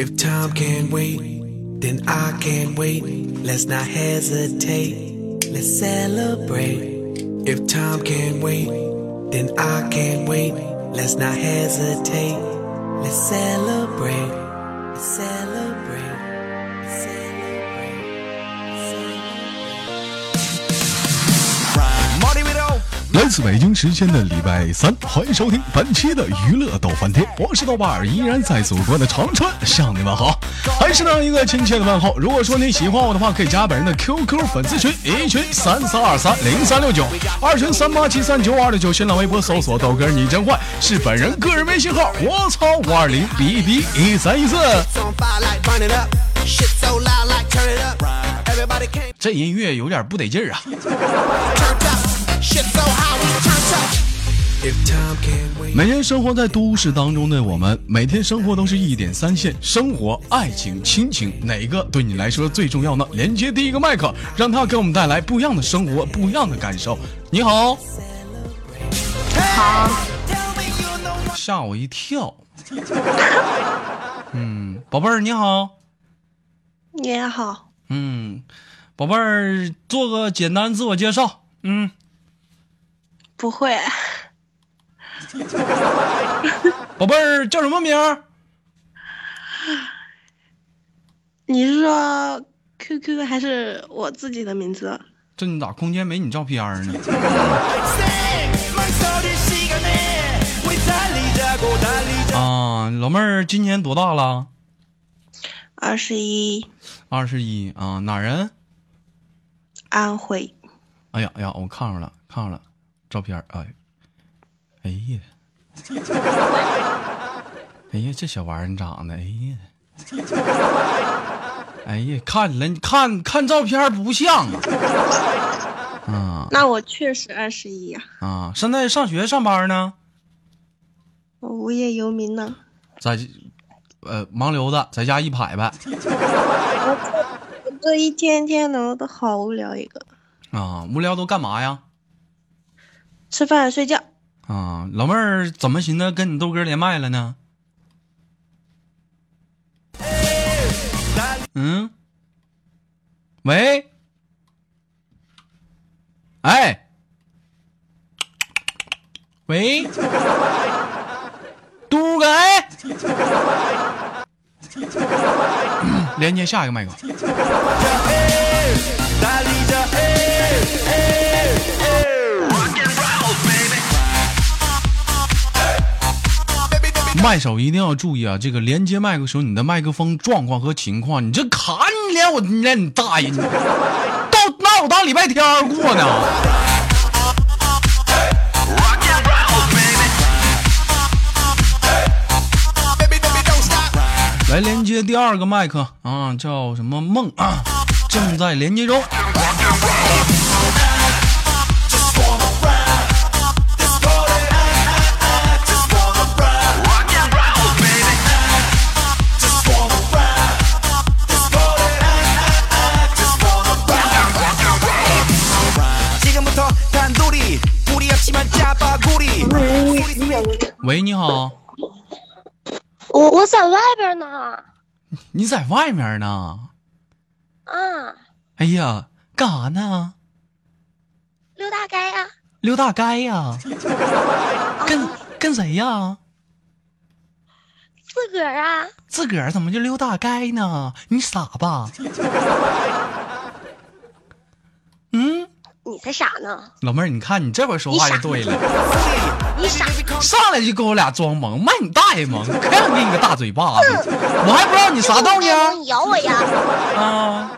If time can wait, then I can wait. Let's not hesitate. Let's celebrate. If time can wait, then I can wait. Let's not hesitate. Let's celebrate. Let's celebrate. 自北京时间的礼拜三，欢迎收听本期的娱乐逗翻天，我是豆瓣儿，依然在祖国的长春向你们好，还是那样一个亲切的问候。如果说你喜欢我的话，可以加本人的 QQ 粉丝群，一群三三二三零三六九，二群三八七三九二六九，新浪微博搜索豆哥你真坏，是本人个人微信号，我操五二零 b b 一三一四。这音乐有点不得劲儿啊。每天生活在都市当中的我们，每天生活都是一点三线，生活、爱情、亲情，哪个对你来说最重要呢？连接第一个麦克，让他给我们带来不一样的生活，不一样的感受。你好，好吓我一跳。嗯，宝贝儿你好，你也好，嗯，宝贝儿做个简单自我介绍。嗯，不会。宝贝儿叫什么名儿？你是说 QQ 还是我自己的名字？这你咋空间没你照片呢？啊，老妹儿今年多大了？二十一。二十一啊，哪人？安徽。哎呀哎呀，我看着了，看着了。照片儿哎，哎呀，哎呀，这小玩意儿长得，哎呀，哎呀，看了看看照片不像啊，啊。那我确实二十一呀，啊，现在上学上班呢，我无业游民呢。在呃盲流子，在家一排排我这一天天的我都好无聊一个，啊，无聊都干嘛呀？吃饭睡觉。啊，老妹儿怎么寻思跟你豆哥连麦了呢？嗯，喂，哎，喂，嘟个哎，连接下一个麦克。麦手一定要注意啊！这个连接麦克时候，你的麦克风状况和情况，你这卡你连我你连你大爷！到拿我当礼拜天过呢？来连接第二个麦克啊，叫什么梦啊？正在连接中。喂，你好，我我在外边呢。你在外面呢？啊，哎呀，干啥呢？溜大街呀、溜大街呀？跟跟谁呀？自个儿啊。自个儿怎么就溜大街呢？你傻吧？嗯，你才傻呢！老妹儿，你看你这会儿说话就对了。你傻，上来就跟我俩装萌，卖你大爷萌！可想给你个大嘴巴子，我还不知道你啥道呢你咬我呀！啊！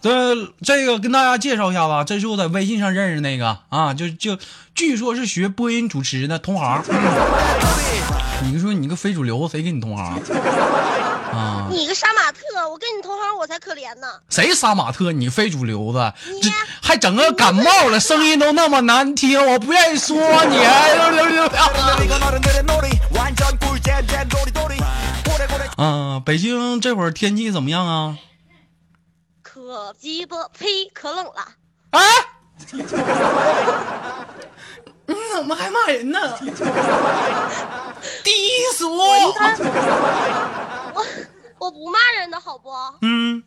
这这个跟大家介绍一下吧，这是我在微信上认识那个啊，就就据说是学播音主持的同行。你说你个非主流，谁跟你同行啊！你个杀马特，我跟你同行，我才可怜呢。谁杀马特？你非主流子，你还整个感冒了，声音都那么难听，我不愿意说你。啊，北京这会儿天气怎么样啊？可鸡巴呸，可冷了。啊！你怎么还骂人呢？低俗。不骂人的好不？嗯，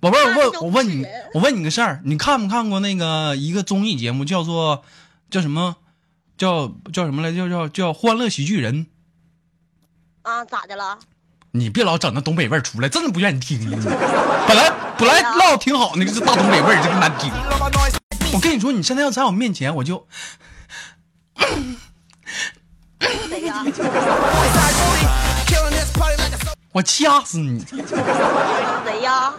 宝贝儿，我问我问你我问你个事儿，你看没看过那个一个综艺节目，叫做叫什么？叫叫什么来？叫叫叫《欢乐喜剧人》。啊，咋的了？你别老整那东北味儿出来，真的不愿意听。本来本来唠挺好，那个是大东北味儿，这个难听。我跟你说，你现在要在我面前，我就？我掐死你，谁 呀？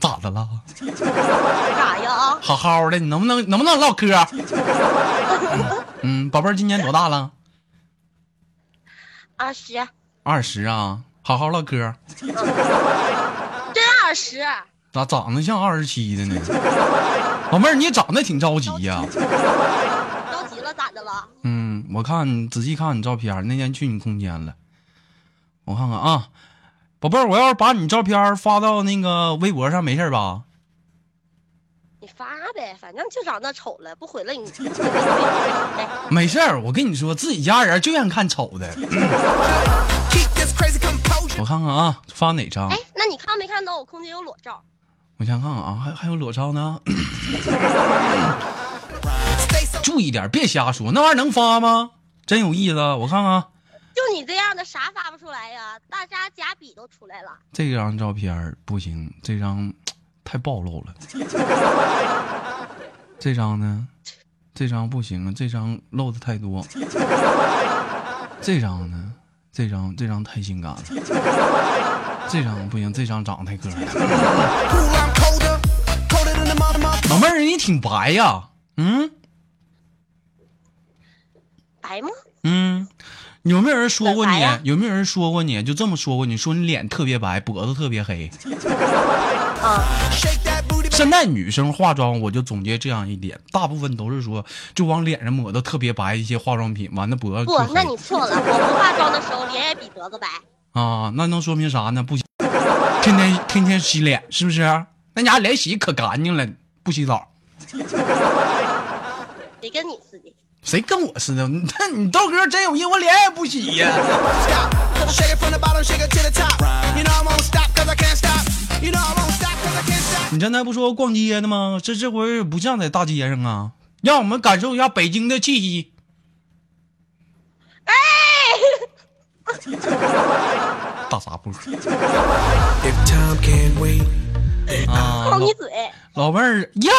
咋的了？咋呀？好好的，你能不能能不能唠嗑？嗯，宝贝儿今年多大了？二十，二十啊，好好唠嗑。真二十。咋长得像二十七的呢？老妹儿，你长得挺着急呀、着急了咋的了？嗯，我看仔细看你照片，那天去你空间了，我看看啊，宝贝儿，我要是把你照片发到那个微博上，没事吧？你发呗，反正就长那丑了，不回来你 没事儿，我跟你说，自己家人就愿意看丑的。我看看啊，发哪张？哎，那你看没看到我空间有裸照？我先看看啊，还还有裸照呢。注意点，别瞎说，那玩意儿能发吗？真有意思，我看看就你这样的啥发不出来呀？大家假笔都出来了。这张照片不行，这张太暴露了。这张呢，这张不行啊，这张露的太多。这张呢，这张这张太性感了。这张不行，这张长得太磕碜了。老妹儿，你挺白呀，嗯白吗？嗯，有没有人说过你？有没有人说过你？就这么说过你？说你脸特别白，脖子特别黑。啊，现在女生化妆，我就总结这样一点，大部分都是说就往脸上抹的特别白一些化妆品，完了脖子不那你错了。我不化妆的时候脸也比脖子白。啊，那能说明啥呢？不洗，天天天天洗脸，是不是？那家伙脸洗可干净了，不洗澡，谁跟你似的？谁跟我似的？你看你豆哥真有意，我脸也不洗呀。你刚才不说逛街呢吗？这这回不像在大街上啊，让我们感受一下北京的气息。哎 大杂步 If time can wait, 啊！老靠你嘴！老妹儿呀，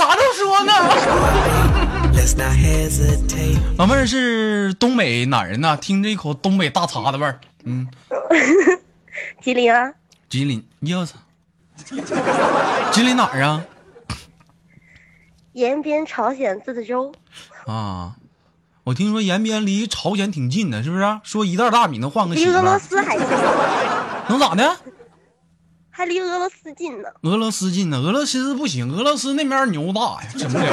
啥都说呢.老妹儿是东北哪人呢？听着一口东北大碴子味儿。嗯，吉林啊，吉林，哟操！吉林哪儿啊？延边朝鲜自治州。啊，我听说延边离朝鲜挺近的，是不是？说一袋大米能换个媳离俄罗，斯还近，能咋的？还离俄罗斯近呢。俄罗斯近呢？俄罗斯不行，俄罗斯那边牛大呀，整不了。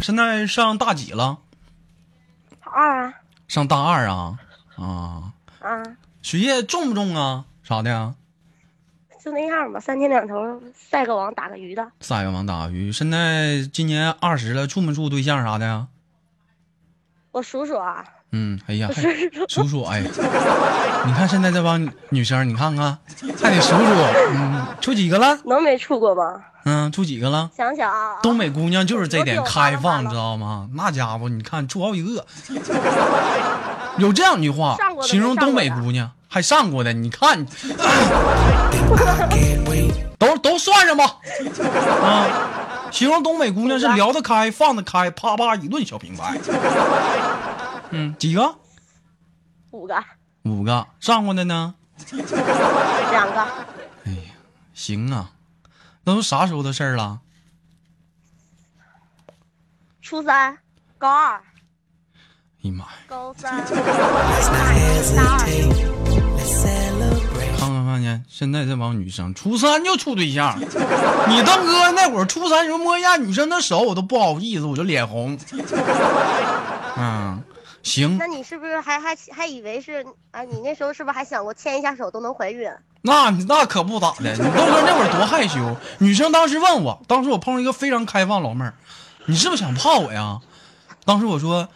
现在上大几了？二啊上大二啊？啊，啊，学业重不重啊？啥的呀？就那样吧，三天两头晒个网打个鱼的。晒个网打个鱼。现在今年二十了，处没处对象啥的呀？我数数啊，嗯，哎呀，还数数数数，哎，你看现在这帮女生，你看看，还得数数，嗯，处几个了？能没处过吗？嗯，处几个了？想想啊，东北姑娘就是这点开放，知道吗？那家伙，你看处好几个，有这样一句话形容东北姑娘，还上过的，你看. 都都算上吧，啊，形容东北姑娘是聊得开、放得开，啪啪一顿小平白。嗯，几个？五个，五个。上过的呢？两个，哎呀，行啊，那都啥时候的事儿了？初三、高二、哎呀妈呀！看看看见，现在这帮女生初三就处对象，你当哥那会儿初三时候摸一下女生的手，我都不好意思，我就脸红。嗯，行那，你是不是还还还以为是啊？你那时候是不是还想过牵一下手都能怀孕？那那可不咋的，你豆哥那会儿多害羞。女生当时问我，当时我碰上一个非常开放老妹儿，你是不是想泡我呀？当时我说，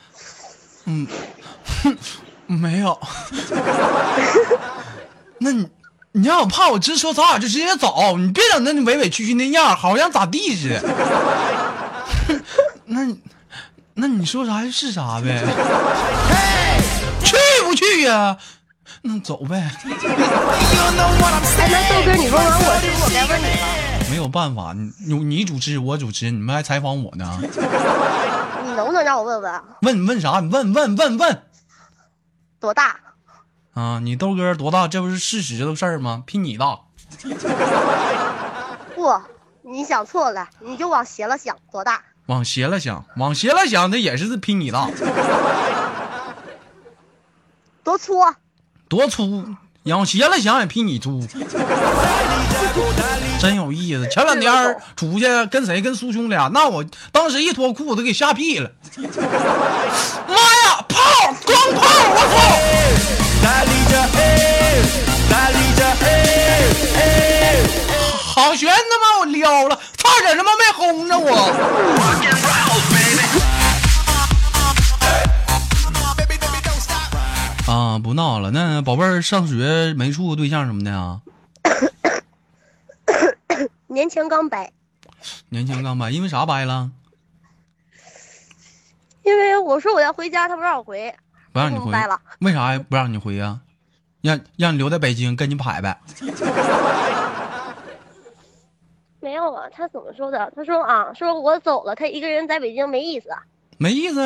嗯 没有。那你你让我怕我直说，咱俩就直接走，你别整那委委屈屈那样，好像咋地似的。那你那你说啥是啥呗？去不去呀？那走呗，哎，那豆哥，你问完我，是不是我该问你了？没有办法，你你你主持我主持，你们还采访我呢。你能不能让我问问问问啥？你问问问问多大？啊！你豆哥多大？这不是事实的事儿吗？比你大。不，你想错了，你就往斜了想，多大？往斜了想，往斜了想，那也是比你大。多粗？多粗？往斜了想也比你粗。真有意思。前两天儿出去跟谁？跟苏兄俩，那我当时一脱裤子给吓屁了。妈呀！炮，光炮！我操！好悬他妈我撩了，差点他妈没轰着我。啊，不闹了。那宝贝儿上学没处过对象什么的啊？年前刚掰，年前刚掰，因为啥掰了？因为我说我要回家，他不让我回，不让你回了。为啥不让你回呀、让让你留在北京跟你拍呗？没有啊，他怎么说的？他说啊，说我走了，他一个人在北京没意思。没意思，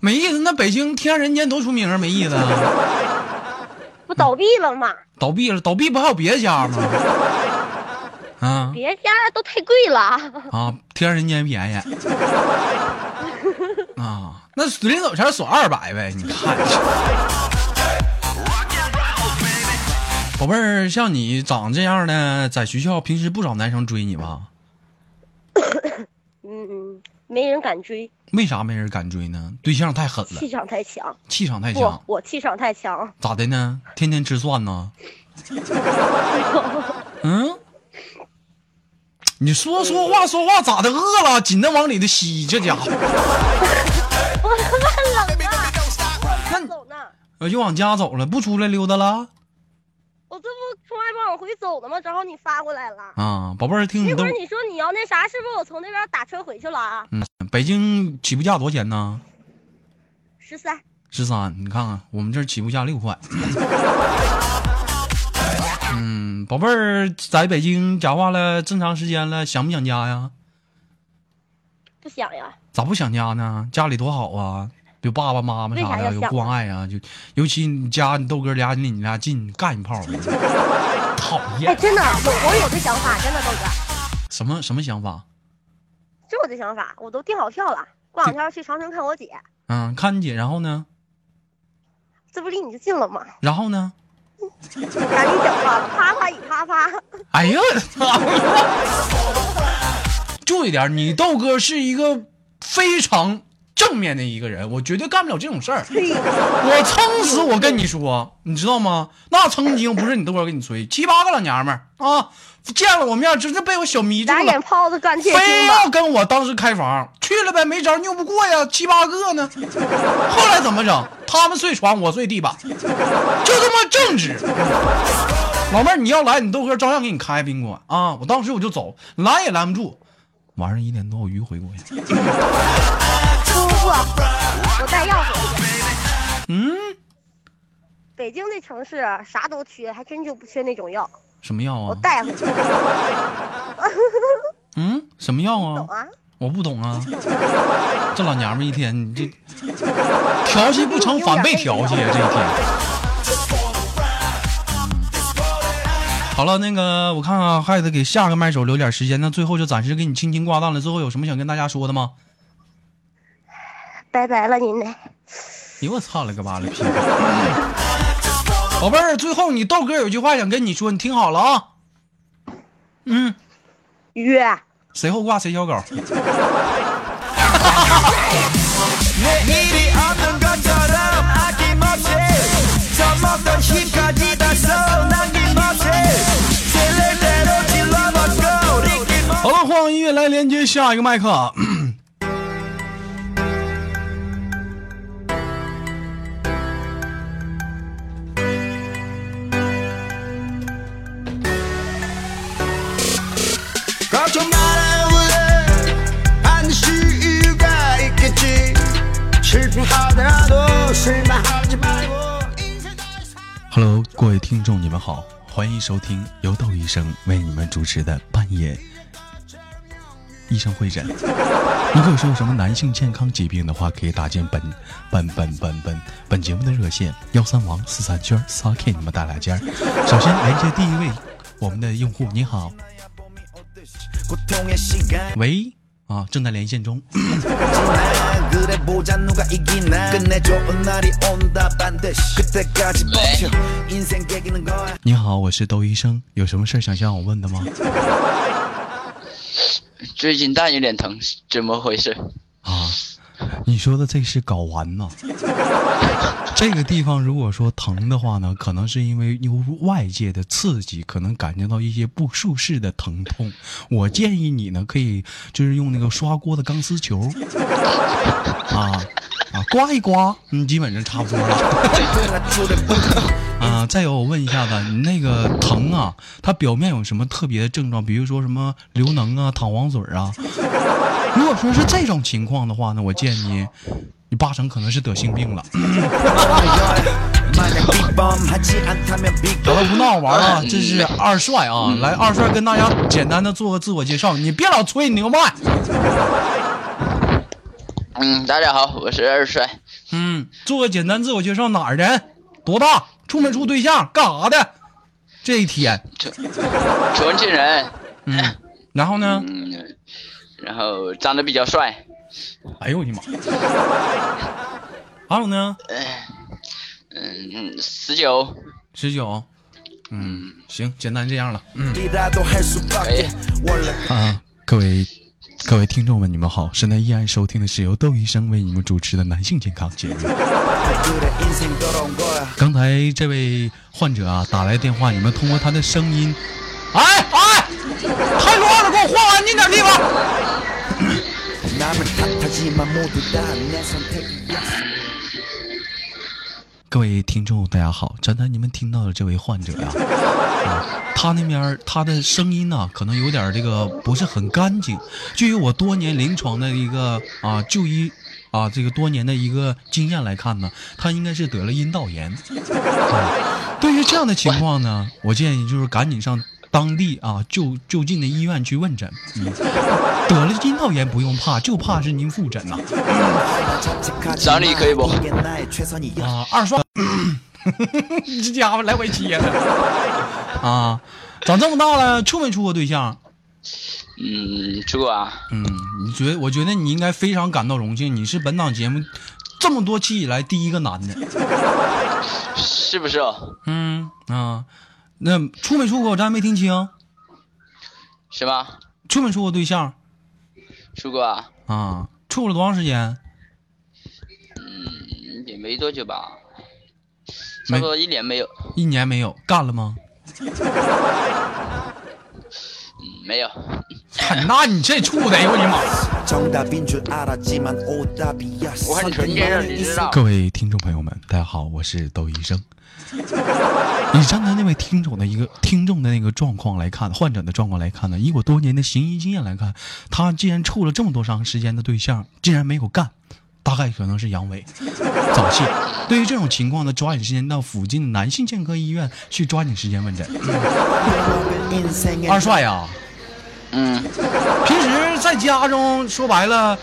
没意思。那北京天人间多出名儿，没意思啊！不倒闭了吗？倒闭了，倒闭不还有别的家吗？啊别家都太贵了。啊！天人间便宜 啊！那临走前锁二百呗，你看。宝贝儿，像你长这样的，在学校平时不少男生追你吧？嗯 嗯，没人敢追，为啥没人敢追呢？对象太狠了，气场太强。气场太强，，我气场太强。咋的呢？天天吃蒜呢？嗯，你说说话说话咋的？饿了，紧的往里头吸，这家伙，我他妈冷啊！那你走呢？呃就往家走了，不出来溜达了我这不从外边往回走呢吗？正好你发过来了。啊？宝贝儿，听你都那会儿，你说你要那啥，是不是我从那边打车回去了啊？嗯，北京起步价多少钱呢？十三，十三，你看看我们这儿起步价六块。嗯，宝贝儿在北京讲话了这么长时间了，想不想家呀？不想呀。咋不想家呢？家里多好啊，有爸爸妈妈啥的，有关爱啊。就尤其你家你豆哥俩离你俩近，干一炮。讨厌哎，厌，真的，我我有这想法，真的豆哥，什么什么想法？就我这想法，我都订好票了，过两天要去长城看我姐，嗯，看你姐，然后呢？这不离你就近了吗？然后呢？赶紧讲话了，啪啪一啪啪。哎呀！注意点，你豆哥是一个非常正面的一个人，我绝对干不了这种事儿。我撑死我跟你说，你知道吗？那曾经不是你豆哥给你吹，七八个老娘们儿啊，见了我面直接被我小迷住俩眼了，泡子干铁非要？跟我当时开房，去了呗，没招，拗不过呀，七八个呢。后来怎么整？他们睡床，我睡地板，就这么正直。老妹儿，你要来，你豆哥照样给你开宾馆啊！我当时我就走，拦也拦不住。晚上一点多我迂回过去。不不不，我带药回去。嗯，北京这城市啥都缺，还真就不缺那种药，什么药啊我啊？带回去。嗯，什么药啊？懂啊？我不懂啊。这老娘们一天，你这调戏不成反被调戏啊！这一天。好了，那个我看看还得给下个麦手留点时间，那最后就暂时给你轻轻挂断了。最后有什么想跟大家说的吗？拜拜了你们。你我操了，个妈的屁！宝贝儿，最后你豆哥有句话想跟你说，你听好了啊。嗯。约。谁后挂谁小狗。好了，换音乐来连接下一个麦克啊。hello 各位听众你们好欢迎收听由窦医生为你们主持的半夜医生会诊。如果说有什么男性健康疾病的话可以打进本本本本本本节目的热线幺三王四三圈撒 k 你们打俩尖首先连接第一位我们的用户你好。喂啊正在连线中。지나 그래 보자 누가 이기나 끝내 좋은 날이 온다 반드시 그때까지 버텨 인생 깨기는 거야 你好，我是窦医生，有什么事儿想向我问的吗？最近蛋有点疼，怎么回事？啊，你说的这是睾丸呐？ 这个地方如果说疼的话呢，可能是因为由外界的刺激，可能感觉到一些不舒适的疼痛。我建议你呢，可以就是用那个刷锅的钢丝球，啊啊刮一刮，嗯，基本上差不多了。啊，再有我问一下子，你那个疼啊，它表面有什么特别的症状？比如说什么流脓啊、淌黄水啊？如果说是这种情况的话呢，我建议你八成可能是得性病了。好了，不闹玩了，这是二帅啊！来，二帅跟大家简单的做个自我介绍，你别老吹，你个。嗯，大家好，我是二帅。嗯，做个简单自我介绍，哪儿人？多大？处没处对象？干啥的？这一天？重庆人。嗯，然后呢？嗯，然后长得比较帅。哎呦我的妈还有呢？嗯嗯十九。十九。嗯行简单这样了。嗯。啊各位各位听众们你们好现在依然收听的是由窦医生为你们主持的男性健康节目。刚才这位患者啊打来电话你们通过他的声音。哎哎太乱了给我换安静点地方。各位听众，大家好！刚才你们听到的这位患者呀、啊，他那边他的声音呢，可能有点这个不是很干净。据我多年临床的一个啊就医啊这个多年的一个经验来看呢，他应该是得了阴道炎。啊对于这样的情况呢，我建议就是赶紧上当地啊就就近的医院去问诊。得了阴道炎不用怕就怕是您复诊呐。奖励可以不？啊二刷。这家伙来回接的啊长这么大了处没处过对象？嗯处过啊。嗯你觉得我觉得你应该非常感到荣幸你是本档节目这么多期以来第一个男的。是不是嗯啊。那处没处过，咱没听清，是吧？处没处过对象？处过啊！啊，处了多长时间？嗯，也没多久吧，差不多一年没有。一年没有，干了吗？没有。那你这处的，哎呦我的妈！我看陈先生，你知道？各位听众朋友们，大家好，我是窦医生。以站在那位听众的一个听众的那个状况来看，患者的状况来看呢，以我多年的行医经验来看，他既然处了这么多长时间的对象，竟然没有干，大概可能是阳痿、早泄。对于这种情况呢，抓紧时间到附近男性健科医院去抓紧时间问诊。二帅呀，嗯，平时在家中说白了，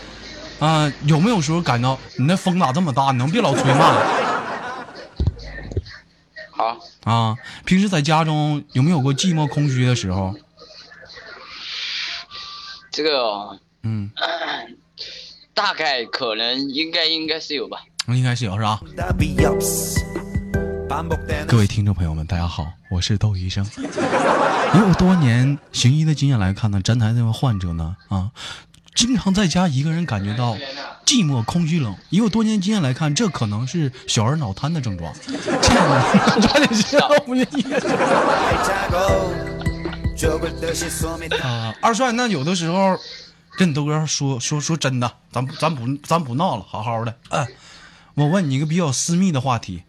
嗯，有没有时候感到你那风咋这么大？能别老吹嘛？好。啊，平时在家中有没有过寂寞空虚的时候？这个，嗯，大概可能应该应该是有吧。应该是有，是吧？各位听众朋友们，大家好，我是窦医生。有多年行医的经验来看呢，站台那位患者呢，啊，经常在家一个人感觉到。寂寞、空虚、冷。以我多年经验来看，这可能是小儿脑瘫的症状。的，抓紧时间，不愿意。啊，二帅，那有的时候跟你豆哥说说说真的，咱咱不咱不闹了，好好的。嗯，我问你一个比较私密的话题，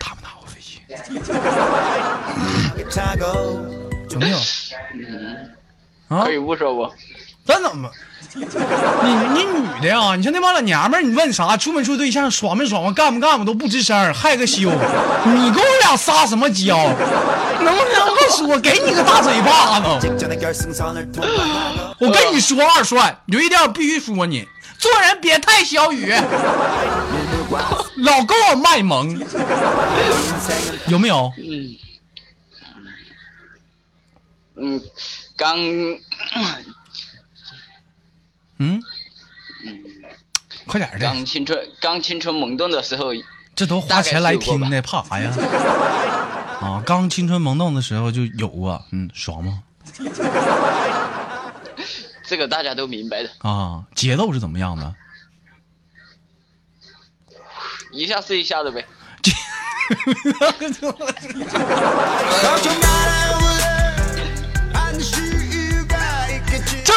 打不打我飞机？有没有？啊？可以不说不？咱怎么？你你女的呀你说那帮老娘们你问啥处没处对象爽没爽干不干我都不吱声害个羞。你跟我俩撒什么娇？能不能不说给你个大嘴巴子？我跟你说二帅有一点我必须说你做人别太小雨老跟我卖萌。有没有？嗯嗯刚嗯嗯，快点儿的，刚青春刚青春萌动的时候，这都花钱来听的，怕啥呀？啊，刚青春萌动的时候就有啊，嗯，爽吗？这个大家都明白的，啊，节奏是怎么样的？一下是一下的呗。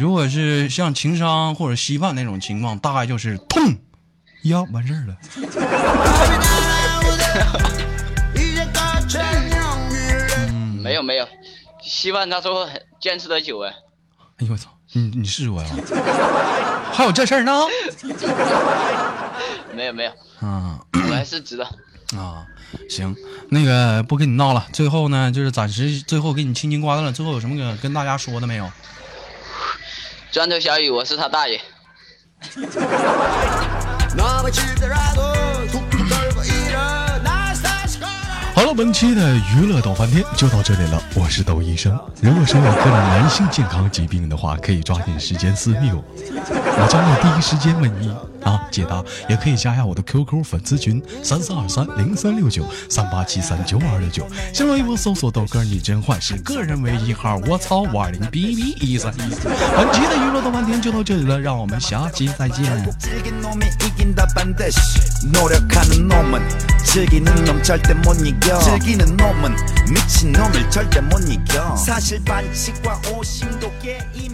如果是像情商或者稀饭那种情况，大概就是痛呀，完事儿了。嗯，没有没有，稀饭他说很坚持的久哎。哎呦我操，你你是我呀？还有这事儿呢？没有没有啊，我还是知道啊。行，那个不跟你闹了。最后呢，就是暂时最后给你清清挂断了。最后有什么跟跟大家说的没有？砖头小雨，我是他大爷。本期的娱乐逗翻天就到这里了。我是窦医生。如果说有个人男性健康疾病的话，可以抓紧时间私密我，我将会第一时间为你啊解答。也可以加下我的 QQ 粉丝群三四二三零三六九三八七三九二六九，新浪微博搜索豆哥你真坏，是个人微信号我操五二零 B B 一三一。本期的娱乐逗翻天就到这里了，让我们下期再见。 노력하는 놈은 즐기는 놈 절대 못 이겨. 즐기는 놈은 미친 놈을 절대 못 이겨. 사실 반칙과 오심도 게임